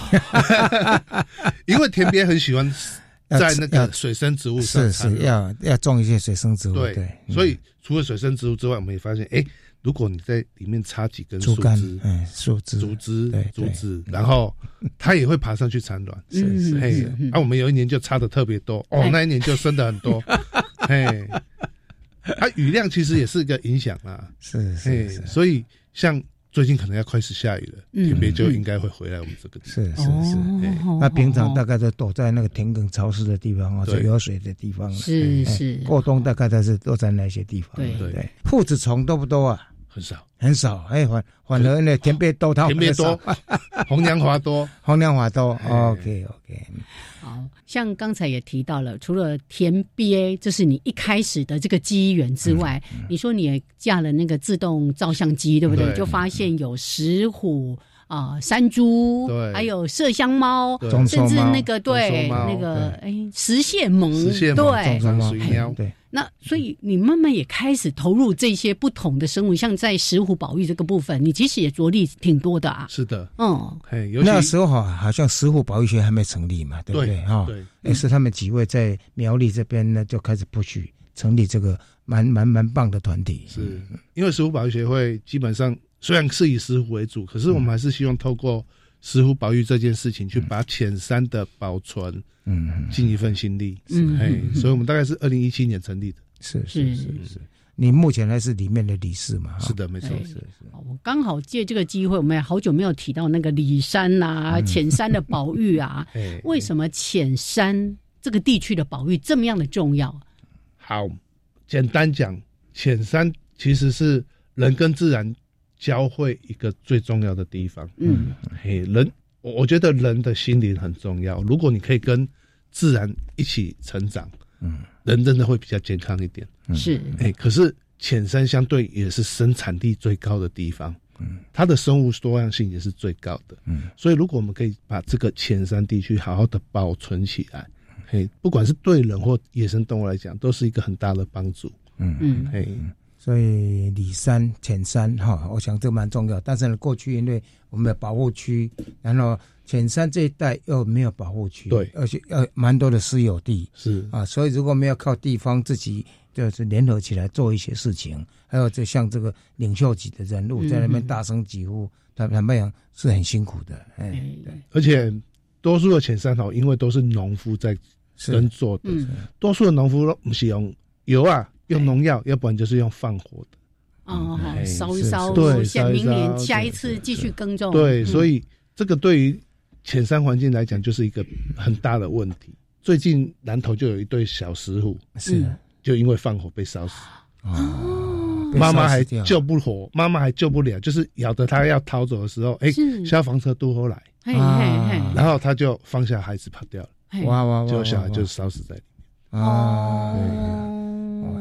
[laughs] [laughs] 因为田边很喜欢。在那个水生植物上，是是要要种一些水生植物。对，所以除了水生植物之外，我们也发现，哎，如果你在里面插几根树枝，嗯，树枝、竹枝、竹枝，然后它也会爬上去产卵。[laughs] 是是，嘿，啊，我们有一年就插的特别多，哦，那一年就生的很多。[laughs] 嘿，它雨量其实也是一个影响啦。是是，所以像。最近可能要开始下雨了，天边就应该会回来我们这个地方。是是是，那平常大概都躲在那个田埂潮湿的地方啊，就有水的地方。是是，过冬大概都是都在那些地方。对对，兔子虫多不多啊？很少，很少。哎，反反而呢，田边多，田边多，红娘花多，红娘花多。OK OK。好像刚才也提到了，除了田鳖，这是你一开始的这个机缘之外，你说你也架了那个自动照相机，对不对？就发现有石虎。啊，山猪，还有麝香猫，甚至那个对那个哎，石蟹獴，对，对。那所以你慢慢也开始投入这些不同的生物，像在石虎保育这个部分，你其实也着力挺多的啊。是的，嗯，那时候好，好像石虎保育学还没成立嘛，对不对？哈，对，也是他们几位在苗栗这边呢，就开始不许成立这个蛮蛮蛮棒的团体。是因为石虎保育协会基本上。虽然是以石斛为主，可是我们还是希望透过石斛保育这件事情，去把浅山的保存，嗯，尽一份心力。嗯，哎，所以我们大概是二零一七年成立的。是是是是，你目前还是里面的理事嘛？是的，没错。是是。我刚好借这个机会，我们也好久没有提到那个里山呐，浅山的保育啊。[laughs] 为什么浅山这个地区的保育这么样的重要？好，简单讲，浅山其实是人跟自然。教会一个最重要的地方，嗯，嘿，人，我我觉得人的心灵很重要。如果你可以跟自然一起成长，嗯，人真的会比较健康一点。是，哎，可是浅山相对也是生产力最高的地方，嗯，它的生物多样性也是最高的，嗯，所以如果我们可以把这个浅山地区好好的保存起来，嘿，不管是对人或野生动物来讲，都是一个很大的帮助，嗯。嗯，嘿。所以里山、浅山哈，我想这蛮重要。但是呢，过去因为我们的保护区，然后浅山这一带又没有保护区，对，而且要蛮多的私有地，是啊。所以如果没有靠地方自己就是联合起来做一些事情，还有就像这个领袖级的人物在那边大声疾呼，他他们讲是很辛苦的，哎，对。而且多数的浅山哦，因为都是农夫在耕作的，多数的农夫不是用油啊。用农药，要不然就是用放火的。哦，烧一烧，对，下明年下一次继续耕种。对，所以这个对于浅山环境来讲，就是一个很大的问题。最近南头就有一对小石虎，是就因为放火被烧死。哦，妈妈还救不活，妈妈还救不了，就是咬着他要逃走的时候，哎，消防车渡后来，然后他就放下孩子跑掉了。哇哇哇！就小孩就烧死在里面。哦。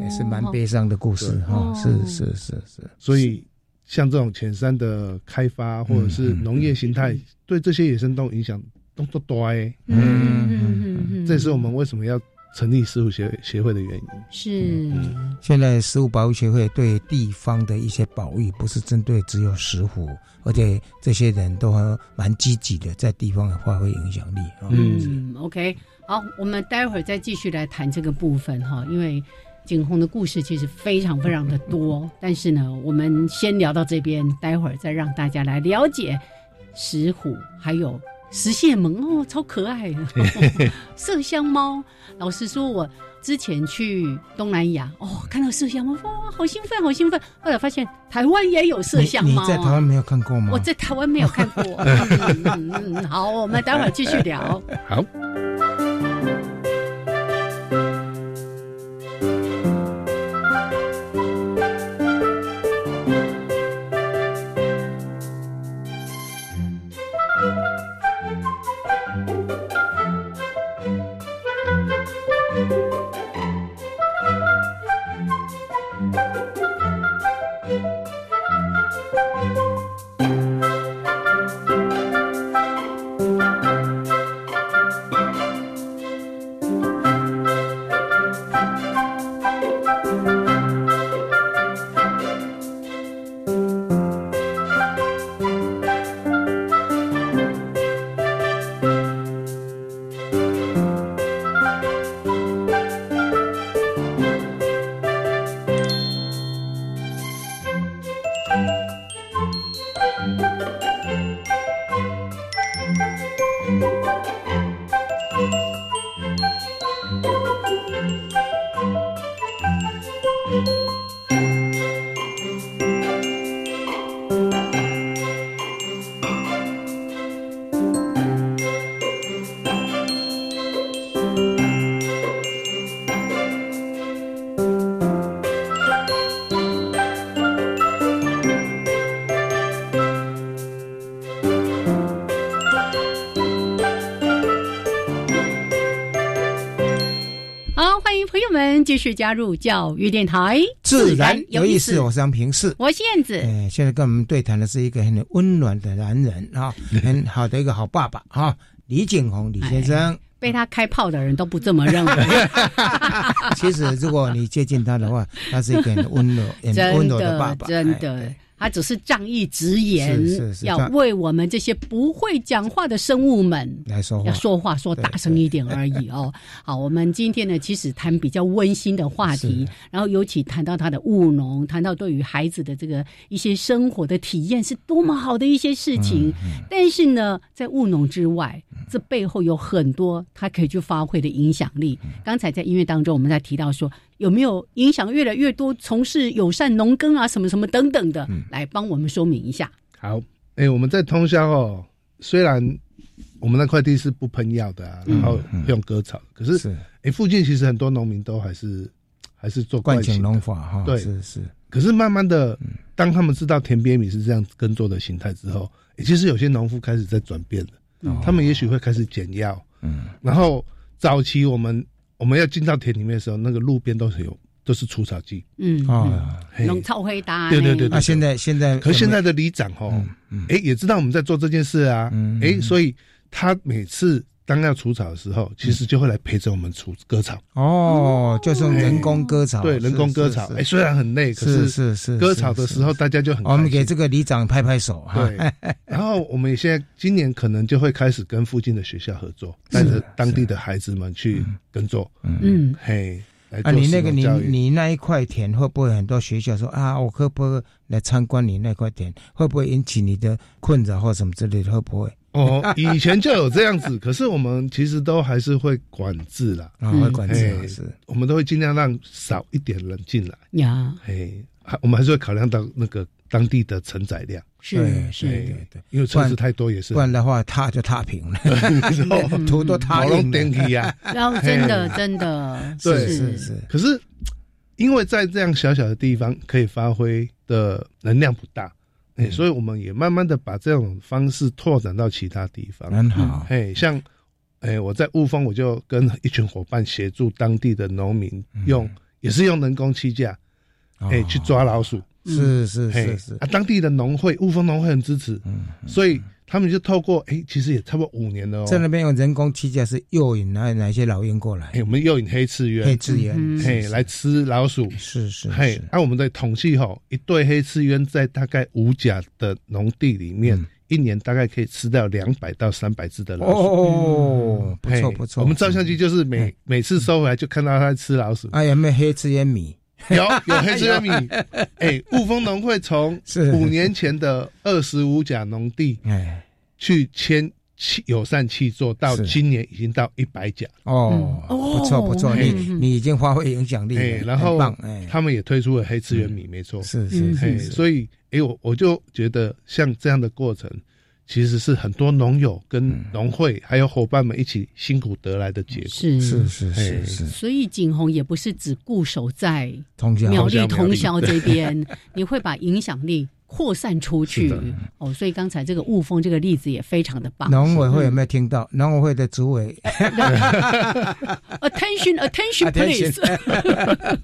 也是蛮悲伤的故事哈，是是是是，所以像这种浅山的开发或者是农业形态，对这些野生动物影响都都多哎，嗯嗯嗯，这也是我们为什么要成立食物协协会的原因。是，现在食物保护协会对地方的一些保育，不是针对只有石虎，而且这些人都蛮积极的，在地方发挥影响力。嗯，OK，好，我们待会儿再继续来谈这个部分哈，因为。景洪的故事其实非常非常的多，但是呢，我们先聊到这边，待会儿再让大家来了解石虎，还有石蟹萌哦，超可爱的 [laughs] 麝香猫。老实说，我之前去东南亚哦，看到麝香猫，哇，好兴奋，好兴奋。后来发现台湾也有麝香猫，你在台湾没有看过吗？我在台湾没有看过。嗯嗯，好，我们待会儿继续聊。好。们继续加入教育电台，自然有意思。我是杨平视，我是燕子。哎，现在跟我们对谈的是一个很温暖的男人啊，[laughs] 很好的一个好爸爸啊，李景宏李先生。被他开炮的人都不这么认为。[laughs] 其实，如果你接近他的话，他是一个很温柔、很 [laughs] 温柔的爸爸，真的。他只是仗义直言，要为我们这些不会讲话的生物们来说要说话说大声一点而已哦。好，我们今天呢，其实谈比较温馨的话题，然后尤其谈到他的务农，谈到对于孩子的这个一些生活的体验是多么好的一些事情。但是呢，在务农之外，这背后有很多他可以去发挥的影响力。刚才在音乐当中，我们在提到说。有没有影响越来越多从事友善农耕啊，什么什么等等的，来帮我们说明一下。好，哎，我们在通宵哦，虽然我们那块地是不喷药的啊，然后用割草，可是哎，附近其实很多农民都还是还是做惯性农法哈。对，是是。可是慢慢的，当他们知道田边米是这样耕作的形态之后，其实有些农夫开始在转变了，他们也许会开始减药。嗯，然后早期我们。我们要进到田里面的时候，那个路边都是有，都是除草剂。嗯啊，农草会打。对对对。那现在现在，可现在的里长哈，哎，也知道我们在做这件事啊，哎，所以他每次当要除草的时候，其实就会来陪着我们除割草。哦，就是人工割草。对，人工割草。哎，虽然很累，可是是是割草的时候大家就很。我们给这个里长拍拍手哈。对。[laughs] 然后我们现在今年可能就会开始跟附近的学校合作，带着当地的孩子们去。耕作，嗯，嘿，啊，你那个你你那一块田会不会很多学校说啊，我可不可以来参观你那块田？会不会引起你的困扰或什么之类的？会不会？哦，以前就有这样子，[laughs] 可是我们其实都还是会管制啦，会管制是，我们都会尽量让少一点人进来。呀，嘿，我们还是会考量到那个。当地的承载量。是是，对对，因为车子太多也是，不然的话踏就踏平了，[laughs] 土都踏平了。然后真的真的，对是。是。可是因为在这样小小的地方可以发挥的能量不大，哎，所以我们也慢慢的把这种方式拓展到其他地方。很好，哎，像哎我在雾峰，我就跟一群伙伴协助当地的农民用，也是用人工栖架，哎去抓老鼠。是是是是。啊，当地的农会雾峰农会很支持，嗯，所以他们就透过哎，其实也差不多五年了哦，在那边有人工气架是诱引哪哪些老鹰过来？我们诱引黑刺鸢，黑刺鸢嘿来吃老鼠，是是嘿。按我们的统计吼，一对黑刺鸢在大概五甲的农地里面，一年大概可以吃掉两百到三百只的老鼠。哦，不错不错。我们照相机就是每每次收回来就看到它吃老鼠。哎，有没有黑刺鸢米？有有黑刺米，[laughs] 哎，雾峰农会从五年前的二十五甲农地，哎，去签气友善气作，到今年已经到一百甲。哦，不错不错，你你已经发挥影响力，哎然后他们也推出了黑资源米，没错，是是是，所以哎，我我就觉得像这样的过程。其实是很多农友跟农会还有伙伴们一起辛苦得来的结果。是是是是是。所以景洪也不是只固守在苗栗通宵这边，[laughs] 你会把影响力扩散出去。哦，所以刚才这个雾峰这个例子也非常的棒。农委会有没有听到？农委会的主委。[laughs] Attention, attention, please。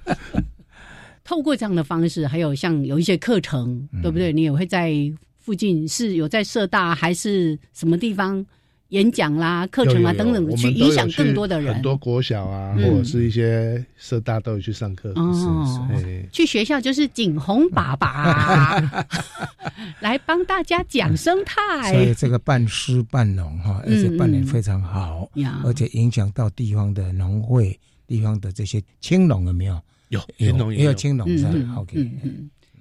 [laughs] 透过这样的方式，还有像有一些课程，对不对？你也会在。附近是有在社大还是什么地方演讲啦、课程啊等等，去影响更多的人。很多国小啊，或者是一些社大都有去上课。哦，去学校就是景洪爸爸 [laughs] 来帮大家讲生态。所以这个半诗半农哈，而且办的非常好，而且影响到地方的农会、地方的这些青农有没有？有青农也有青农是 OK。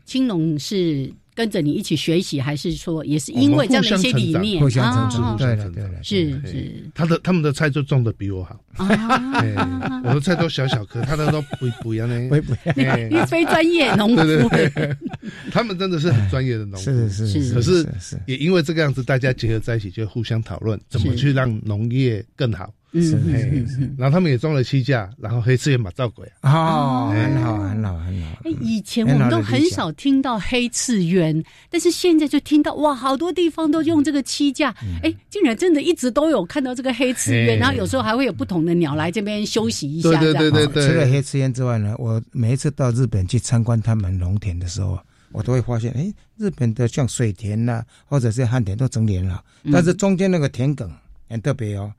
青农是。跟着你一起学习，还是说也是因为这样的一些理念啊？对对对，是是。他的他们的菜就种的比我好，[laughs] 我的菜都小小颗，他的都不不一样呢，不不样。因为 [laughs] 非专业农夫，[laughs] 他们真的是很专业的农夫，是是是。可是也因为这个样子，大家结合在一起，就互相讨论怎么去让农业更好。嗯，然后他们也装了七架，然后黑刺也马造鬼哦，很好，很好，很好。哎，以前我们都很少听到黑刺鸢，但是现在就听到哇，好多地方都用这个七架，哎，竟然真的一直都有看到这个黑刺鸢，然后有时候还会有不同的鸟来这边休息一下。对对对对，除了黑刺鸢之外呢，我每一次到日本去参观他们农田的时候。我都会发现，哎，日本的像水田呐，或者是旱田都整理了，但是中间那个田埂很特别哦，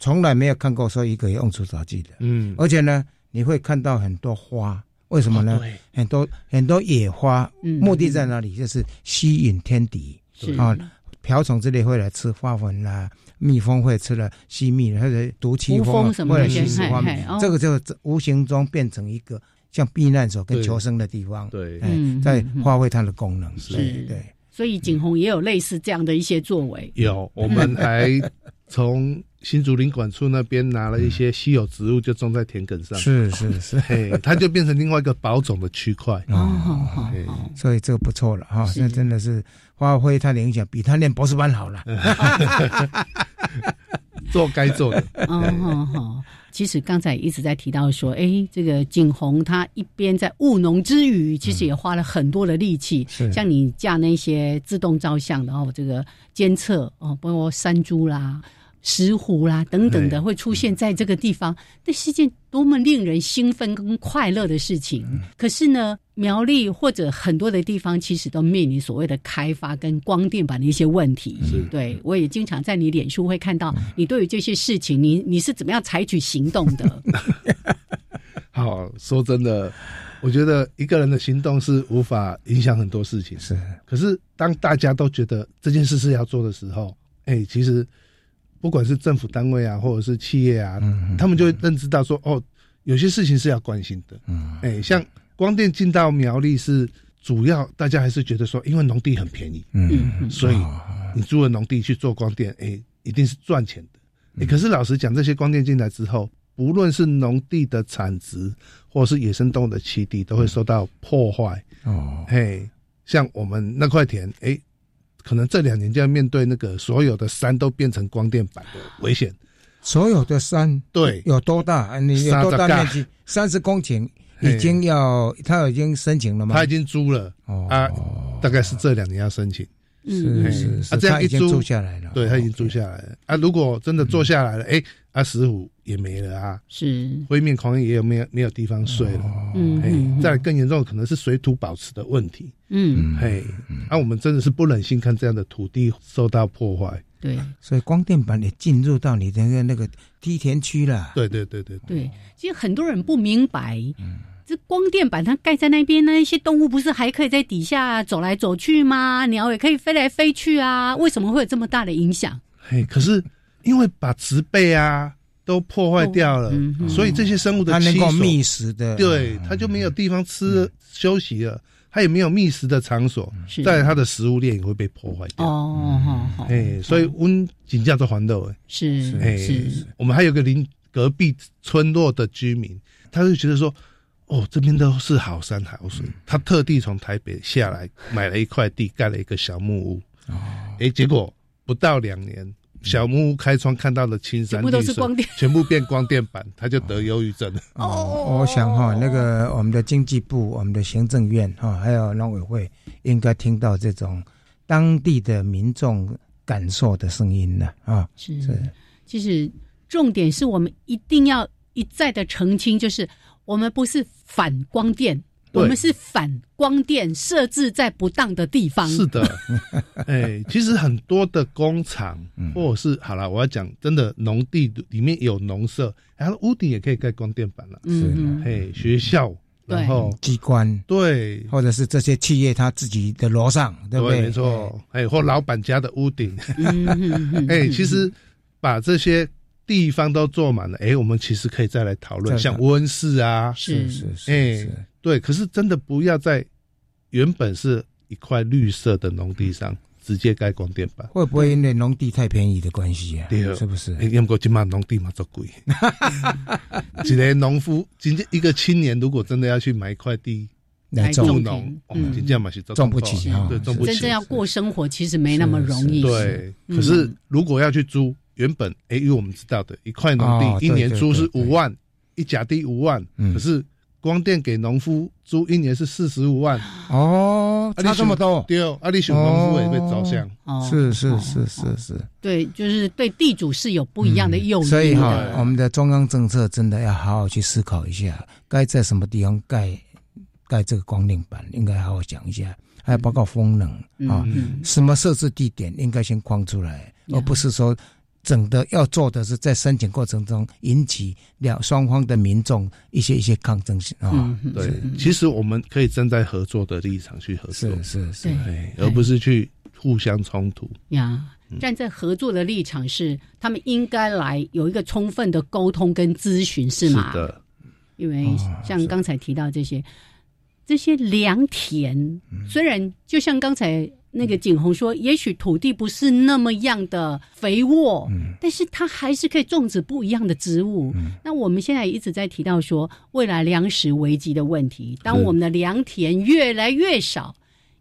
从来没有看过说一个用除草剂的，嗯，而且呢，你会看到很多花，为什么呢？很多很多野花，目的在哪里？就是吸引天敌，啊，瓢虫之类会来吃花粉啦，蜜蜂会吃了吸蜜，或者毒气蜂会来吸食花蜜，这个就无形中变成一个。像避难所跟求生的地方，对，在发挥它的功能，是，对。所以景洪也有类似这样的一些作为。有，我们 [laughs] 还从新竹林管处那边拿了一些稀有植物，就种在田埂上。是是是，嘿，它就变成另外一个保种的区块。哦，所以这个不错了哈，那真的是发挥它的影响，比他念博士班好了。[laughs] 做该做的。哦，好。其实刚才一直在提到说，哎，这个景洪他一边在务农之余，其实也花了很多的力气，像你架那些自动照相，然后这个监测哦，包括山猪啦。石斛啦，等等的会出现在这个地方，这是件多么令人兴奋跟快乐的事情。可是呢，苗栗或者很多的地方，其实都面临所谓的开发跟光电板的一些问题。对我也经常在你脸书会看到你对于这些事情，你你是怎么样采取行动的？[laughs] 好，说真的，我觉得一个人的行动是无法影响很多事情。是，可是当大家都觉得这件事是要做的时候，哎，其实。不管是政府单位啊，或者是企业啊，他们就会认知到说，哦，有些事情是要关心的。嗯，哎，像光电进到苗栗是主要，大家还是觉得说，因为农地很便宜，嗯，所以你租了农地去做光电，哎，一定是赚钱的。可是老实讲，这些光电进来之后，不论是农地的产值，或者是野生动物的栖地，都会受到破坏。哦，嘿，像我们那块田，哎。可能这两年就要面对那个所有的山都变成光电板的危险。所有的山对有多大？你有多大面积？三十公顷已经要他已经申请了吗？他已经租了哦，啊，大概是这两年要申请。是是是，啊，这样一租下来了，对他已经租下来了。啊，如果真的坐下来了，哎，啊，石虎也没了啊，是灰面狂也有没有没有地方睡了。嗯，哎，再更严重的可能是水土保持的问题。嗯，嘿，啊，我们真的是不忍心看这样的土地受到破坏。对，所以光电板也进入到你的那个梯田区了。对对对对对，其实很多人不明白。嗯。这光电板它盖在那边呢，一些动物不是还可以在底下走来走去吗？鸟也可以飞来飞去啊，为什么会有这么大的影响？嘿，可是因为把植被啊都破坏掉了，所以这些生物的它能够觅食的，对，它就没有地方吃休息了，它也没有觅食的场所，在它的食物链也会被破坏掉。哦，好，好，哎，所以温景价都还豆哎，是是，我们还有个邻隔壁村落的居民，他就觉得说。哦，这边都是好山好水。他特地从台北下来买了一块地，盖了一个小木屋。哦，哎，结果不到两年，小木屋开窗看到了青山绿水，全部变光电板，[laughs] 他就得忧郁症了。哦，我想哈，那个我们的经济部、我们的行政院哈，还有农委会，应该听到这种当地的民众感受的声音了啊。是，其实重点是我们一定要一再的澄清，就是。我们不是反光电，我们是反光电设置在不当的地方。是的，[laughs] 哎，其实很多的工厂，或者是好了，我要讲真的，农地里面有农舍，然后屋顶也可以盖光电板了。嗯，嘿，学校，然后机关，对，或者是这些企业他自己的楼上，对不对？没错，哎，或老板家的屋顶。[laughs] 哎，其实把这些。地方都坐满了，哎，我们其实可以再来讨论，像温室啊，是是是，哎，对，可是真的不要在原本是一块绿色的农地上直接盖光电板，会不会因为农地太便宜的关系啊？对，是不是？因为今嘛农地嘛做贵，[laughs] 几个农夫，今天一个青年如果真的要去买一块地来种农，嗯，这样嘛是种不起对，种不起，真正要过生活其实没那么容易。对，可是如果要去租。原本哎，因为我们知道的一块农地一年租是五万，一甲地五万，可是光电给农夫租一年是四十五万哦，差这么多。对，阿里熊农夫也被着想，是是是是是，对，就是对地主是有不一样的诱因。所以哈，我们的中央政策真的要好好去思考一下，该在什么地方盖盖这个光电板，应该好好讲一下。还有包括风能啊，什么设置地点应该先框出来，而不是说整的要做的是在申请过程中引起两双方的民众一些一些抗争性啊。对，其实我们可以站在合作的立场去合作，是是是，而不是去互相冲突呀。站在合作的立场是，他们应该来有一个充分的沟通跟咨询，是吗？是的，因为像刚才提到这些。这些良田虽然就像刚才那个景洪说，也许土地不是那么样的肥沃，嗯。但是它还是可以种植不一样的植物。那我们现在一直在提到说，未来粮食危机的问题，当我们的良田越来越少，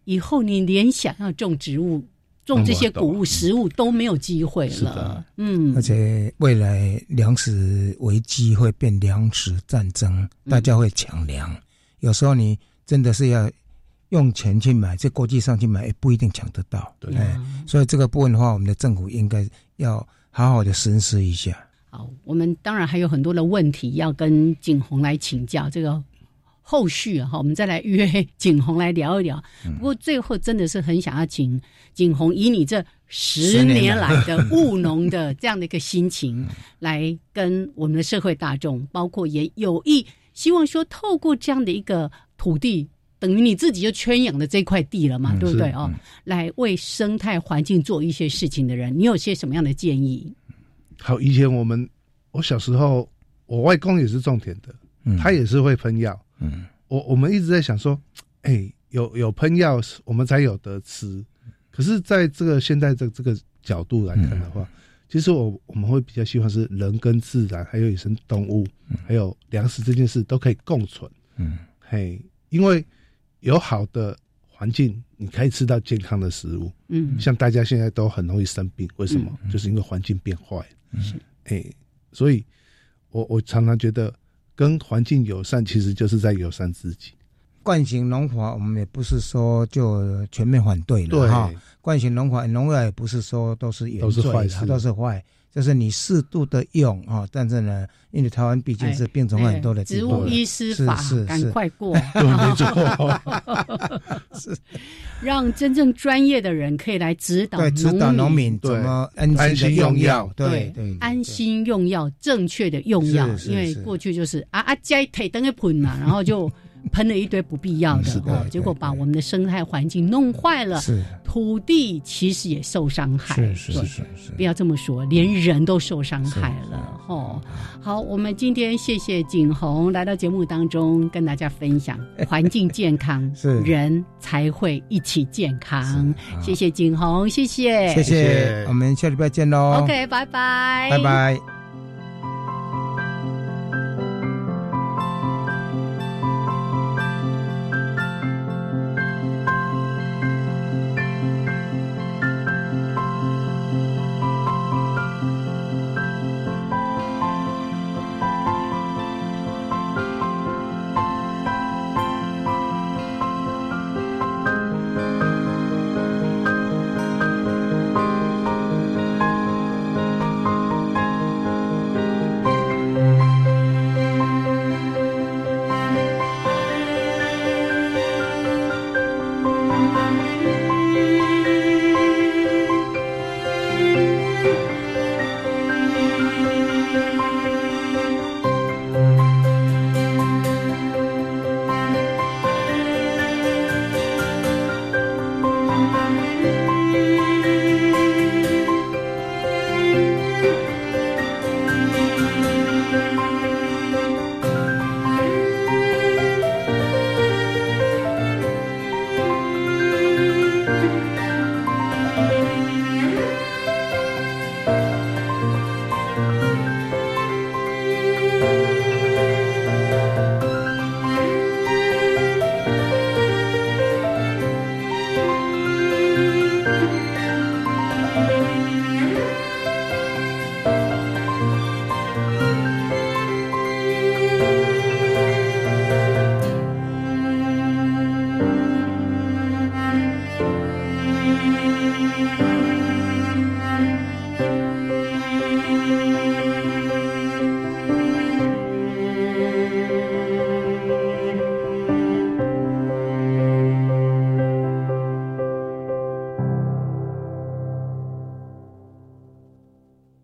以后你连想要种植物、种这些谷物、食物都没有机会了。嗯，而且未来粮食危机会变粮食战争，大家会抢粮，有时候你。真的是要用钱去买，在国际上去买也不一定抢得到。对，所以这个部分的话，我们的政府应该要好好的深思一下。好，我们当然还有很多的问题要跟景洪来请教。这个后续哈，我们再来约景洪来聊一聊。不过最后真的是很想要请景洪，以你这十年来的务农的这样的一个心情，来跟我们的社会大众，包括也有意希望说，透过这样的一个。土地等于你自己就圈养的这块地了嘛，对不对哦？来为生态环境做一些事情的人，你有些什么样的建议？好，以前我们我小时候，我外公也是种田的，他也是会喷药。嗯，我我们一直在想说，哎，有有喷药，我们才有得吃。可是，在这个现在这这个角度来看的话，其实我我们会比较希望是人跟自然，还有野生动物，还有粮食这件事都可以共存。嗯。嘿，因为有好的环境，你可以吃到健康的食物。嗯，像大家现在都很容易生病，为什么？就是因为环境变坏。是，哎，所以我我常常觉得，跟环境友善，其实就是在友善自己。惯性农法，我们也不是说就全面反对了哈。惯性农法，农药也不是说都是都是坏事，都是坏。就是你适度的用啊，但是呢，因为台湾毕竟是病虫很多的植物医师法，赶快过，没错，[laughs] 是。让真正专业的人可以来指导指导农民。怎么安心用药，对对，安心用药，正确的用药，因为过去就是啊啊，加腿等一喷呐，然后就。喷了一堆不必要的哦，结果把我们的生态环境弄坏了。是土地其实也受伤害。是是是是，不要这么说，连人都受伤害了哦。好，我们今天谢谢景洪来到节目当中，跟大家分享 [laughs] 环境健康，是人才会一起健康。谢谢景洪，谢谢谢谢，我们下礼拜见喽。OK，拜拜，拜拜。